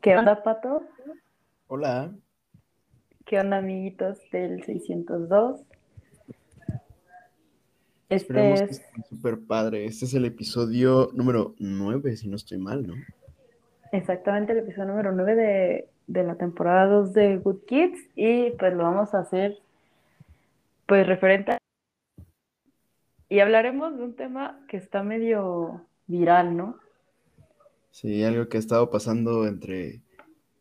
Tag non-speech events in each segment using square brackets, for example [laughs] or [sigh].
¿Qué onda, Pato? Hola. ¿Qué onda, amiguitos del 602? Este Esperemos es, súper padre. Este es el episodio número 9, si no estoy mal, ¿no? exactamente el episodio número 9 de, de la temporada 2 de Good Kids y pues lo vamos a hacer pues referente a... Y hablaremos de un tema que está medio viral, ¿no? Sí, algo que ha estado pasando entre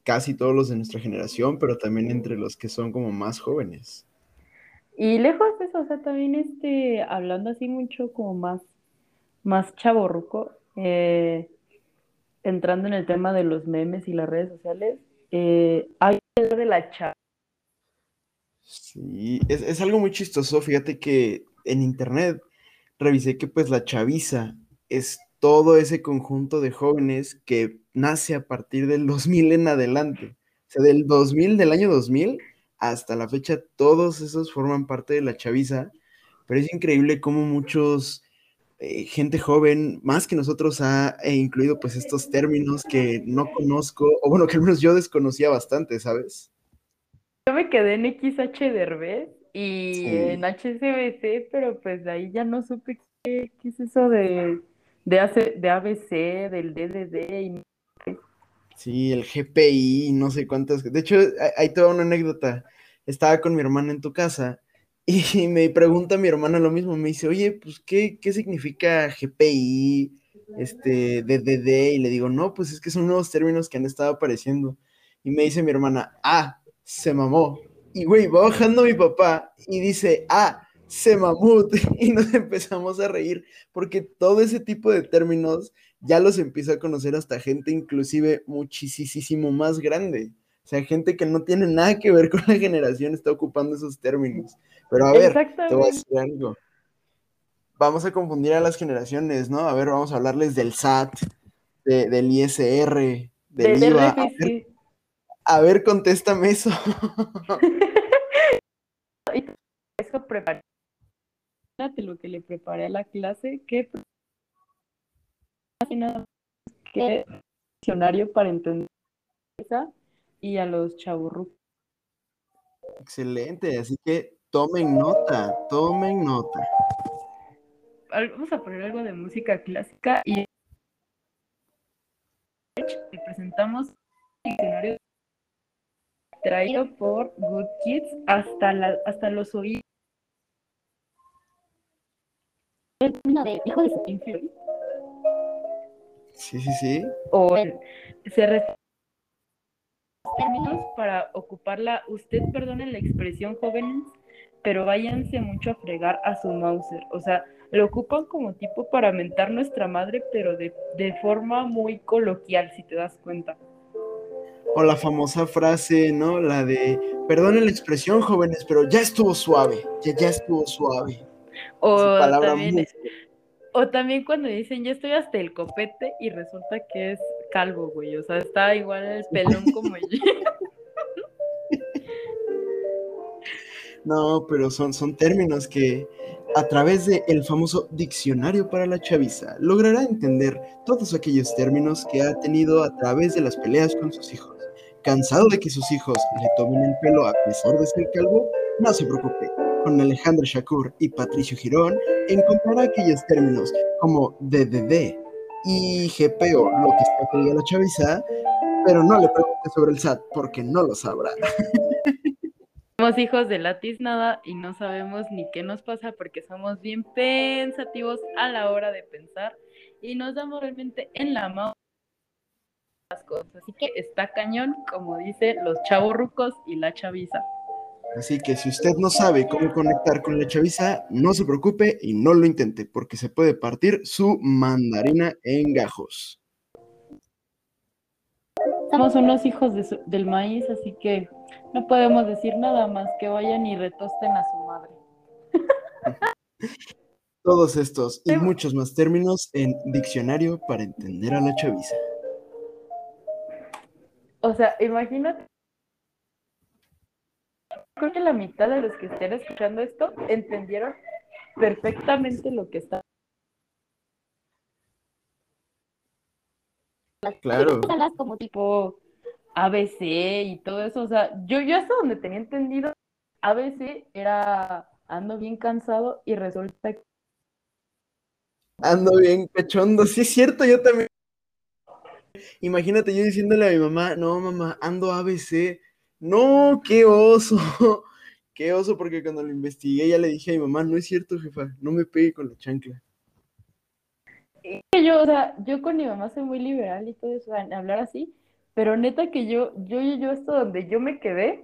casi todos los de nuestra generación, pero también entre los que son como más jóvenes. Y lejos de eso, o sea, también este, hablando así mucho como más, más chavorruco, eh, entrando en el tema de los memes y las redes sociales, eh, hay de la chava. Sí, es, es algo muy chistoso. Fíjate que en internet revisé que pues la chaviza es todo ese conjunto de jóvenes que nace a partir del 2000 en adelante. O sea, del 2000, del año 2000 hasta la fecha, todos esos forman parte de la chaviza. Pero es increíble cómo muchos, eh, gente joven, más que nosotros, ha incluido pues estos términos que no conozco, o bueno, que al menos yo desconocía bastante, ¿sabes? Yo me quedé en XH Derbez y Sí. en HCBC, pero pues de ahí ya no supe qué, qué es eso de, de, AC de ABC, del DDD y Sí, el GPI, no sé cuántas. De hecho, hay- hay toda una anécdota. Estaba con mi hermana en tu casa [laughs] y me pregunta mi hermana lo mismo. Me dice, oye, pues, ¿qué, qué significa GPI, este, DDD? Y le digo, no, pues es que son nuevos términos que han estado apareciendo. Y me dice mi hermana, ah, se mamó. Y güey, va bajando mi papá y dice, ah, se mamut. [laughs] Y nos empezamos a reír porque todo ese tipo de términos ya los empieza a conocer hasta gente inclusive muchísimo más grande. O sea, gente que no tiene nada que ver con la generación está ocupando esos términos. Pero a ver, te voy a decir algo. Vamos a confundir a las generaciones, ¿no? A ver, vamos a hablarles del SAT, de- del ISR, del Del IVA. RFC. A ver, contéstame eso. Eso preparé. Fíjate lo que le preparé a la clase, que más que diccionario para entender esa y a los chaburrucos. Excelente, así que tomen nota, tomen nota. Vamos a poner algo de música clásica y le presentamos el diccionario traído por Good Kids hasta, la, hasta los oídos. El término de hijo de su Pink Floyd, Sí, sí, sí. o el- se refiere términos para ocuparla. Usted perdone la expresión jóvenes, pero váyanse mucho a fregar a su Mauser. O sea, lo ocupan como tipo para mentar nuestra madre, pero de, de forma muy coloquial, si te das cuenta. O la famosa frase, ¿no? La de, perdonen la expresión, jóvenes, pero ya estuvo suave, ya, ya estuvo suave. O palabra también, muy o también cuando dicen, ya estoy hasta el copete y resulta que es calvo, güey. O sea, está igual el pelón como yo. [laughs] No, pero son, son términos que a través del famoso diccionario para la chaviza logrará entender todos aquellos términos que ha tenido a través de las peleas con sus hijos. Cansado de que sus hijos le tomen el pelo a pesar de ser calvo, no se preocupe. Con Alejandro Shakur y Patricio Girón encontrará aquellos términos como DDD y GPO, lo que está que la chaviza, pero no le pregunte sobre el SAT porque no lo sabrá. Somos hijos de la tiznada y no sabemos ni qué nos pasa porque somos bien pensativos a la hora de pensar y nos damos realmente en la mano las cosas. Así que está cañón, como dicen los chavos rucos y la chaviza. Así que si usted no sabe cómo conectar con la chaviza, no se preocupe y no lo intente, porque se puede partir su mandarina en gajos. Somos unos hijos de su- del maíz, así que no podemos decir nada más que vayan y retosten a su madre. Todos estos y muchos más términos en diccionario para entender a la chaviza. O sea, imagínate creo que la mitad de los que estén escuchando esto entendieron perfectamente lo que está. Claro. Como tipo ABC y todo eso. O sea, yo, yo hasta donde tenía entendido, ABC era ando bien cansado y resulta que ando bien cachondo. Sí, es cierto, yo también. Imagínate yo diciéndole a mi mamá, no, mamá, ando ABC. No, qué oso. [laughs] Qué oso, porque cuando lo investigué ya le dije a mi mamá, no es cierto, jefa, no me pegue con la chancla. Yo, o sea, yo con mi mamá soy muy liberal y todo eso, hablar así, pero neta que yo, yo, yo, esto donde yo me quedé,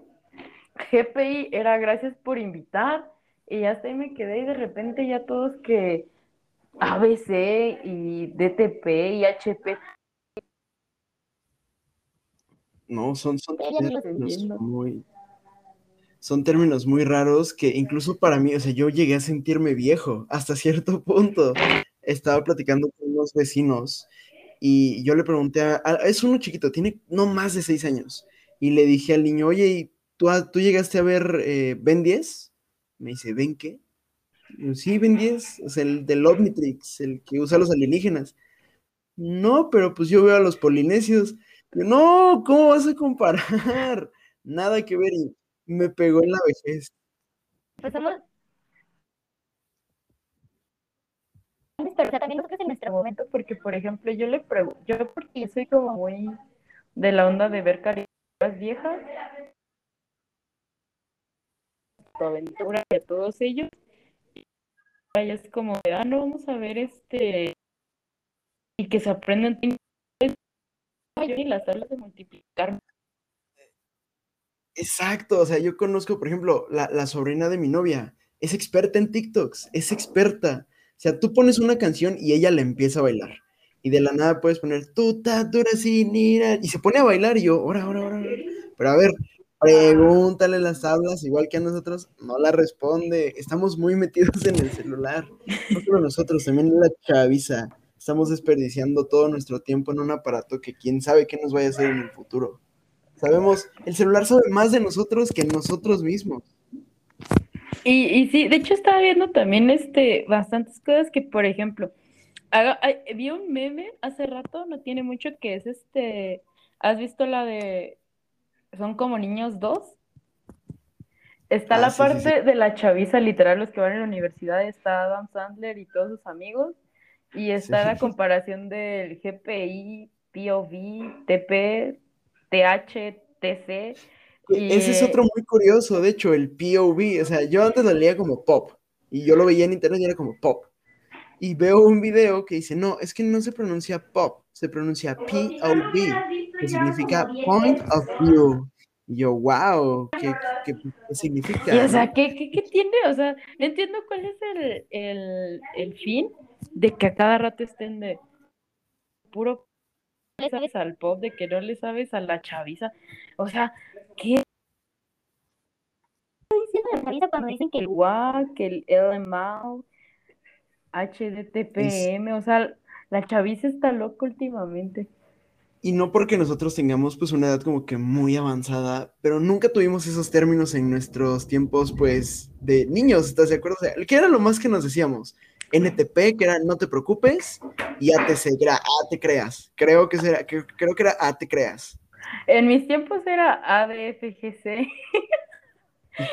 GPI era gracias por invitar, y hasta ahí me quedé y de repente ya todos que ABC y DTP y HP. No, son, son términos muy, son términos muy raros que incluso para mí, o sea, yo llegué a sentirme viejo hasta cierto punto. Estaba platicando con unos vecinos y yo le pregunté a, es uno chiquito, tiene no más de seis años, y le dije al niño, oye, ¿tú, tú llegaste a ver eh, Ben 10? Me dice, ¿Ben qué? sí, Ben 10, o sea, el del Omnitrix, el que usa los alienígenas. No, pero pues yo veo a los polinesios. No, ¿cómo vas a comparar? [laughs] Nada que ver. Y me pegó en la vejez. Empezamos. Pero también es en nuestro momento, porque por ejemplo, yo le pregunto, yo porque soy como muy de la onda de ver caricaturas viejas, aventura y a todos ellos, y es como ah, no, vamos a ver este, y que se aprendan y las tablas de multiplicar. Exacto, o sea, yo conozco, por ejemplo, la, la, sobrina de mi novia, es experta en TikToks, es experta. O sea, tú pones una canción y ella la empieza a bailar. Y de la nada puedes poner, tú, ta, dura, sí, mira, y se pone a bailar y yo, ahora, ahora, ahora. Pero a ver, Pregúntale las tablas, igual que a nosotros, no la responde. Estamos muy metidos en el celular. No solo nosotros, también la chaviza. Estamos desperdiciando todo nuestro tiempo en un aparato que quién sabe qué nos vaya a hacer en el futuro. Sabemos, el celular sabe más de nosotros que nosotros mismos. Y, y sí, de hecho estaba viendo también este, bastantes cosas que, por ejemplo, vi un meme hace rato, no tiene mucho, que es este, ¿has visto la de son como niños dos. Está ah, la parte de la chaviza, literal, los que van a la universidad, está Adam Sandler y todos sus amigos, y está la [laughs] comparación del GPI, POV, TP, TH, TC. Y... Ese es otro muy curioso, de hecho, el POV, o sea, yo antes lo leía como pop, y yo lo veía en internet y era como pop. Y veo un video que dice, no, es que no se pronuncia pop, se pronuncia POV, que significa Point of View. Y yo, wow, ¿qué, qué, significa? Y, o sea, ¿qué, ¿qué, tiene? O sea, no entiendo cuál es el, el, el fin de que a cada rato estén de puro le sabes al pop, de que no le sabes a la chaviza. O sea, ¿qué? diciendo la chaviza cuando dicen que el WAC, que el LMAO, HDTPM, o sea, la chaviza está loca últimamente. Y no porque nosotros tengamos pues una edad como que muy avanzada, pero nunca tuvimos esos términos en nuestros tiempos pues de niños, ¿estás de acuerdo? O sea, ¿qué era lo más que nos decíamos? NTP, que era no te preocupes, y ATC, que era A te creas. Creo que, era, que, creo que era A te creas. En mis tiempos era ADFGC.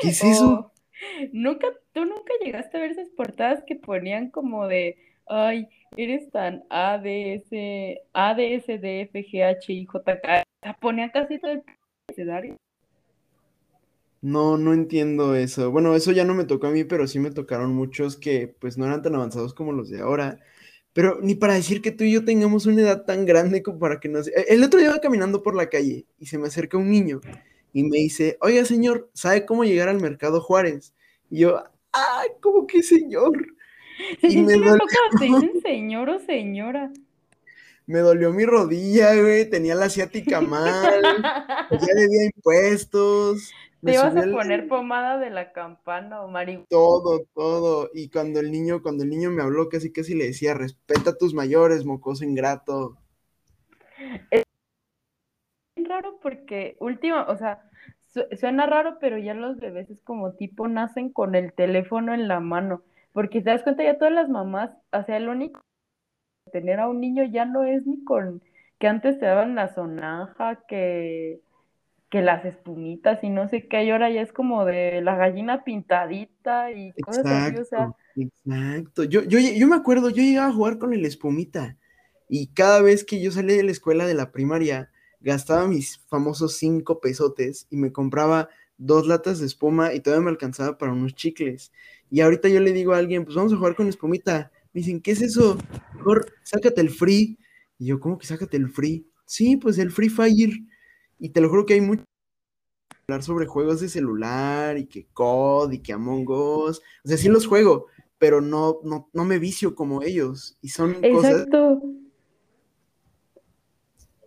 ¿Qué es eso? nunca, tú nunca llegaste a ver esas portadas que ponían como de, ay, eres tan ADS, ADS, DF, GH, y JK. Ponían casi todo el abecedario. No, no entiendo eso. Bueno, eso ya no me tocó a mí, pero sí me tocaron muchos que pues no eran tan avanzados como los de ahora. Pero ni para decir que tú y yo tengamos una edad tan grande como para que nos... El otro día iba caminando por la calle y se me acerca un niño y me dice, oiga señor, ¿sabe cómo llegar al Mercado Juárez? Y yo, ah, ¿cómo que señor? [laughs] y me dolió... dicen [laughs] señor o señora. Me dolió mi rodilla, güey, tenía la asiática [laughs] mal, ya debía impuestos. Te ibas a poner pomada de la campana o marihuana. Todo, todo. Y cuando el niño, cuando el niño me habló, casi casi le decía, respeta a tus mayores, mocoso ingrato. Es raro porque última, o sea, suena raro, pero ya los bebés es como tipo nacen con el teléfono en la mano, porque te das cuenta ya todas las mamás, o sea, el único tener a un niño ya no es ni con que antes te daban la sonaja, que, que las espumitas y no sé qué, y ahora ya es como de la gallina pintadita y cosas así, o sea. Exacto. Yo, yo, yo me acuerdo, yo llegaba a jugar con el espumita y cada vez que yo salía de la escuela de la primaria, gastaba mis famosos cinco pesotes y me compraba dos latas de espuma y todavía me alcanzaba para unos chicles. Y ahorita yo le digo a alguien, pues vamos a jugar con espumita. Me dicen, ¿qué es eso? Mejor sácate el free. Y yo, ¿cómo que sácate el free? Sí, pues el Free Fire. Y te lo juro que hay mucho hablar sobre juegos de celular y que COD y que Among Us. O sea, sí los juego, pero no, no, no me vicio como ellos. Y son Exacto.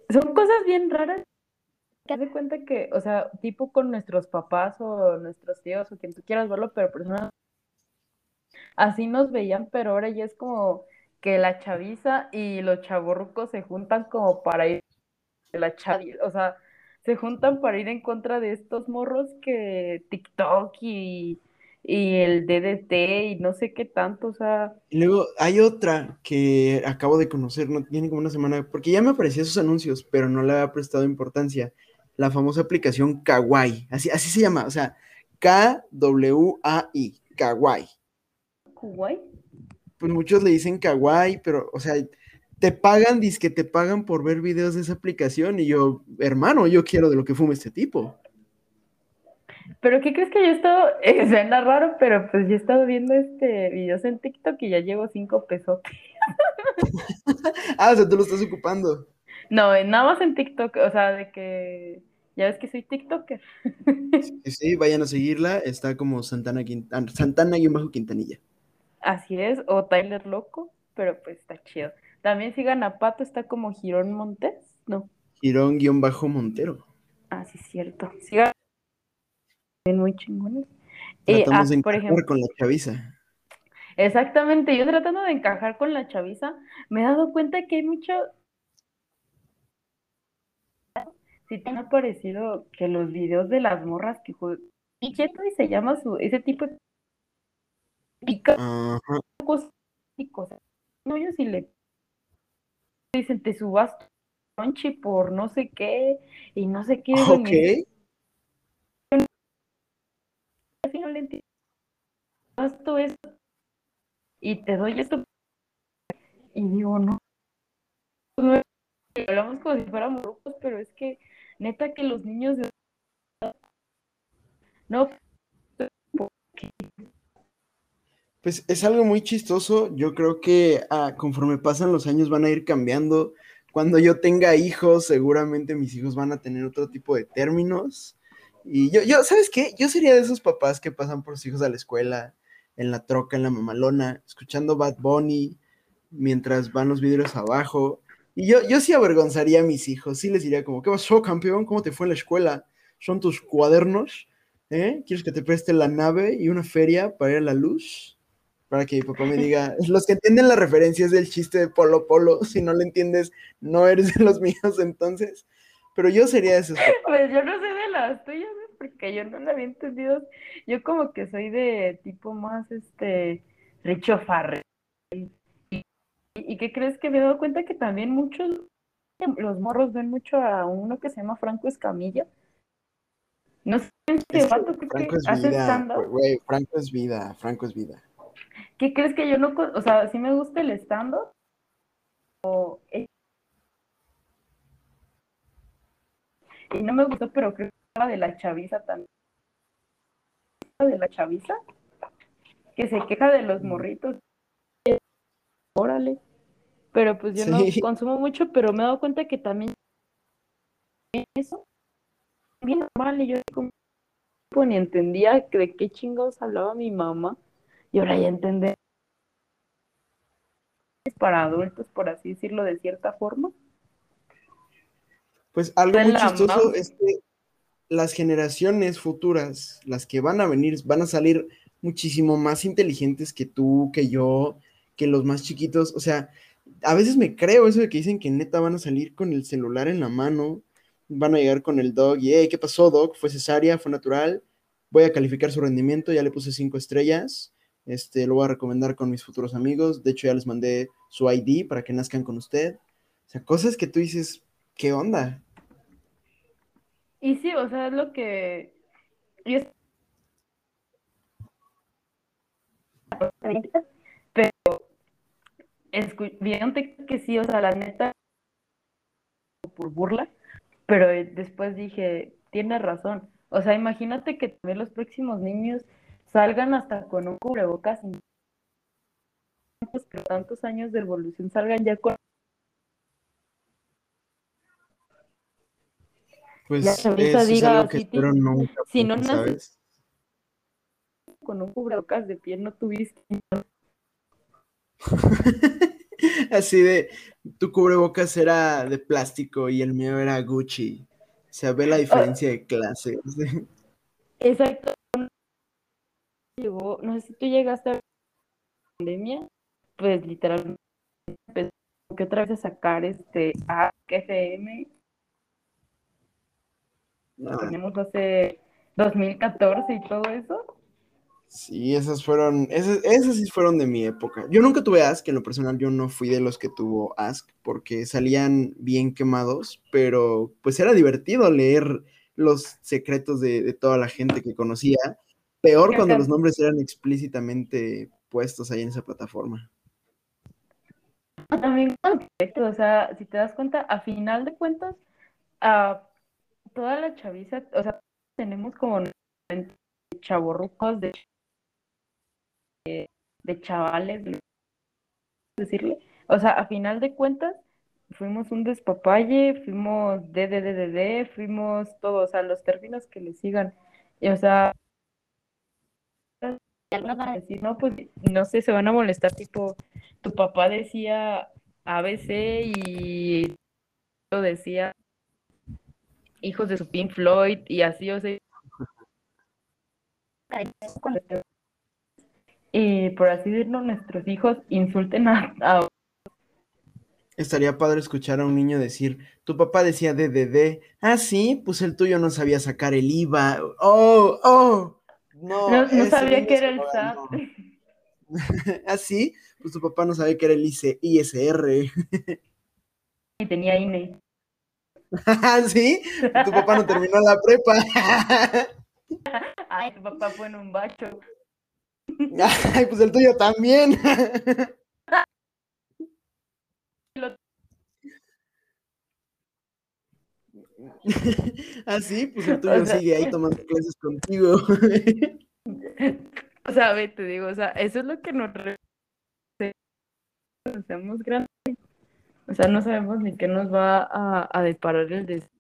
Son cosas bien raras. Que hace cuenta que, o sea, tipo con nuestros papás o nuestros tíos o quien tú quieras verlo, pero personas así nos veían, pero ahora ya es como que la chaviza y los chavorrucos se juntan como para ir la chaviza, o sea, se juntan para ir en contra de estos morros que TikTok y, y el DDT y no sé qué tanto, o sea. Y luego hay otra que acabo de conocer, no tiene como una semana, porque ya me aparecían sus anuncios, pero no le había prestado importancia. La famosa aplicación Kawaii, así, así se llama, o sea, K-W-A-I, Kawaii. ¿Kawaii? Pues muchos le dicen Kawaii, pero, o sea, te pagan, dice que te pagan por ver videos de esa aplicación, y yo, hermano, yo quiero de lo que fume este tipo. Pero ¿qué crees que yo he estado, [laughs] eh, suena raro, pero pues yo he estado viendo este videos en TikTok y ya llevo cinco pesos. [laughs] ah, o sea, tú lo estás ocupando. No, nada más en TikTok, o sea, de que ya ves que soy TikToker. sí, sí, vayan a seguirla, está como Santana, Quintana, Santana y bajo Quintanilla. Así es, o Tyler Loco, pero pues está chido. También sigan a Pato, está como Girón Montes, ¿no? Girón bajo Montero. Ah, sí, cierto. Sigan muy chingones. Tratamos de encajar con la chaviza. Exactamente, yo tratando de encajar con la chaviza, me he dado cuenta que hay mucho... Sí te ha parecido que los videos de las morras que juegan... Y se llama su, ese tipo de... Cosas y cosas. No, yo sí le... Dicen, te subas por no sé qué, y no sé qué. Ok no le entiendo esto, esto, y te doy esto. Y digo, no, hablamos como si fuéramos grupos, pero es que neta que los niños de... no pues es algo muy chistoso. Yo creo que ah, conforme pasan los años van a ir cambiando. Cuando yo tenga hijos, seguramente mis hijos van a tener otro tipo de términos. Y yo, yo, ¿sabes qué? Yo sería de esos papás que pasan por sus hijos a la escuela, en la troca, en la mamalona, escuchando Bad Bunny, mientras van los vidrios abajo. Y yo, yo sí avergonzaría a mis hijos, sí les diría como, ¿qué pasó, campeón? ¿Cómo te fue en la escuela? ¿Son tus cuadernos? ¿Eh? ¿Quieres que te preste la nave y una feria para ir a la luz? Para que mi papá me diga, [laughs] los que entienden la referencia es del chiste de Polo Polo, [laughs] si no lo entiendes, no eres de los míos entonces. Pero yo sería de esos. [laughs] Pues yo no sé de las tuyas, porque yo no la había entendido. Yo como que soy de tipo más, este, Richo Farre. ¿Y, qué crees que me he dado cuenta que también muchos, los morros ven mucho a uno que se llama Franco Escamilla? No sé, este vato Franco es vida, Franco es vida. ¿Qué crees que yo no, o sea, sí me gusta el stand-up? O y no me gustó, pero creo que la de la chaviza también. de la chaviza, que se queja de los morritos. Órale. Pero pues yo no consumo mucho, pero me he dado cuenta que también eso bien normal y yo como ni entendía de qué chingados hablaba mi mamá y ahora ya entendí para adultos, por así decirlo de cierta forma. Pues algo muy chistoso es que las generaciones futuras, las que van a venir, van a salir muchísimo más inteligentes que tú, que yo, que los más chiquitos. O sea, a veces me creo eso de que dicen que neta van a salir con el celular en la mano van a llegar con el dog y, hey, ¿qué pasó, dog? ¿Fue cesárea? ¿Fue natural? Voy a calificar su rendimiento, ya le puse cinco estrellas. Este, lo voy a recomendar con mis futuros amigos. De hecho, ya les mandé su ID para que nazcan con usted. O sea, cosas que tú dices, ¿qué onda? Y sí, o sea, es lo que pero vieron que sí, o sea, la neta por burla, pero después dije, tiene razón. O sea, imagínate que también los próximos niños salgan hasta con un cubrebocas pero tantos años de evolución salgan ya con pues eso diga, es que si, no naces con un cubrebocas de piel no tuviste [laughs] así de tu cubrebocas era de plástico y el mío era Gucci. O sea ve la diferencia de clase [laughs] exacto llegó, no sé si tú llegaste a la pandemia, pues literalmente que otra vez a sacar este a FM. No. Tenemos hace 2014 y todo eso. Sí, esas fueron, esas, esas, sí fueron de mi época. Yo nunca tuve Ask, en lo personal yo no fui de los que tuvo Ask, porque salían bien quemados, pero pues era divertido leer los secretos de, de toda la gente que conocía Peor cuando los nombres eran explícitamente puestos ahí en esa plataforma. También, o sea, si te das cuenta, a final de cuentas, a toda la chaviza, o sea, tenemos como chavorrucos de, de chavales, decirle, o sea, a final de cuentas, fuimos un despapalle, fuimos DDDD, fuimos todos, o sea, los términos que le sigan, y, o sea, algunos van a decir, no, pues no sé, se van a molestar, tipo, tu papá decía ABC y yo decía hijos de su Pink Floyd y así, o sea. Y por así decirlo, nuestros hijos insulten a, a Estaría padre escuchar a un niño decir, tu papá decía DDD, ah, sí, pues el tuyo no sabía sacar el IVA, oh, oh, no, no, sabía que era el SAT. [laughs] ¿Ah, sí? Pues tu papá no sabía que era el ISR. [laughs] y tenía INE. ¿Sí? Tu papá no terminó la prepa. [laughs] Ay, tu papá fue en un bacho. Ay, pues el tuyo también. [laughs] Ah, pues el tuyo sigue ahí [laughs] tomando clases contigo. o sea, te digo, o sea, eso es lo que nos seamos grandes. O sea, no sabemos ni qué nos va a, a deparar el destino.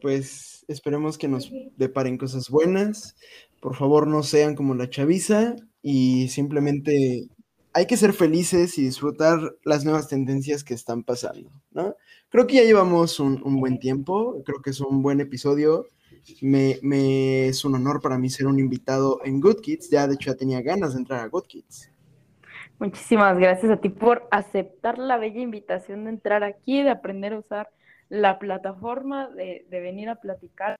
Pues esperemos que nos deparen cosas buenas. Por favor, no sean como la chaviza y simplemente hay que ser felices y disfrutar las nuevas tendencias que están pasando, ¿no? Creo que ya llevamos un, buen tiempo, creo que es un buen episodio. Me, es un honor para mí ser un invitado en Good Kids, ya de hecho ya tenía ganas de entrar a Good Kids. Muchísimas gracias a ti por aceptar la bella invitación de entrar aquí, de aprender a usar la plataforma, de, de venir a platicar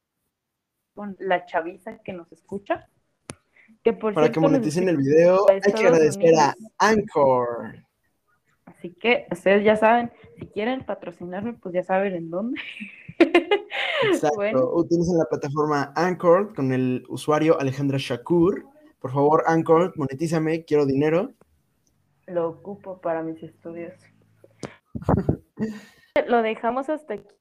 con la chaviza que nos escucha. Para que moneticen el video, hay que agradecer a Anchor. Así que ustedes ya saben, si quieren patrocinarme, pues ya saben en dónde. [laughs] Exacto. Utilicen la plataforma Anchor con el usuario Alejandra Shakur. Por favor, Anchor, monetízame, quiero dinero. Lo ocupo para mis estudios. [laughs] Lo dejamos hasta aquí.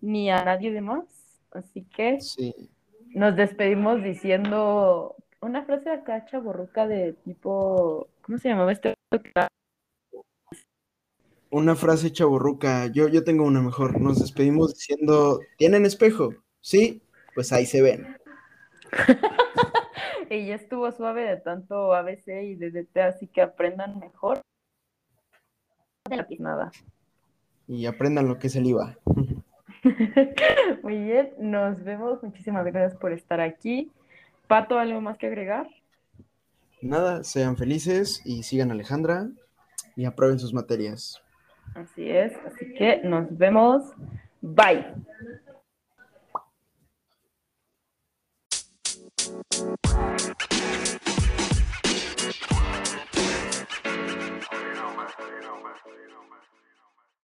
Ni a nadie de más. Así que. Sí nos despedimos diciendo una frase de acá chaborruca de tipo, ¿cómo se llamaba este? Una frase chaborruca, yo, yo tengo una mejor. Nos despedimos diciendo, ¿tienen espejo? Sí, pues ahí se ven. [laughs] y ya estuvo suave de tanto ABC y DDT, así que aprendan mejor. Nada. Y aprendan lo que es el IVA. [laughs] Muy bien, nos vemos. Muchísimas gracias por estar aquí. Pato, ¿algo más que agregar? Nada, sean felices y sigan a Alejandra y aprueben sus materias. Así es, así que nos vemos. Bye.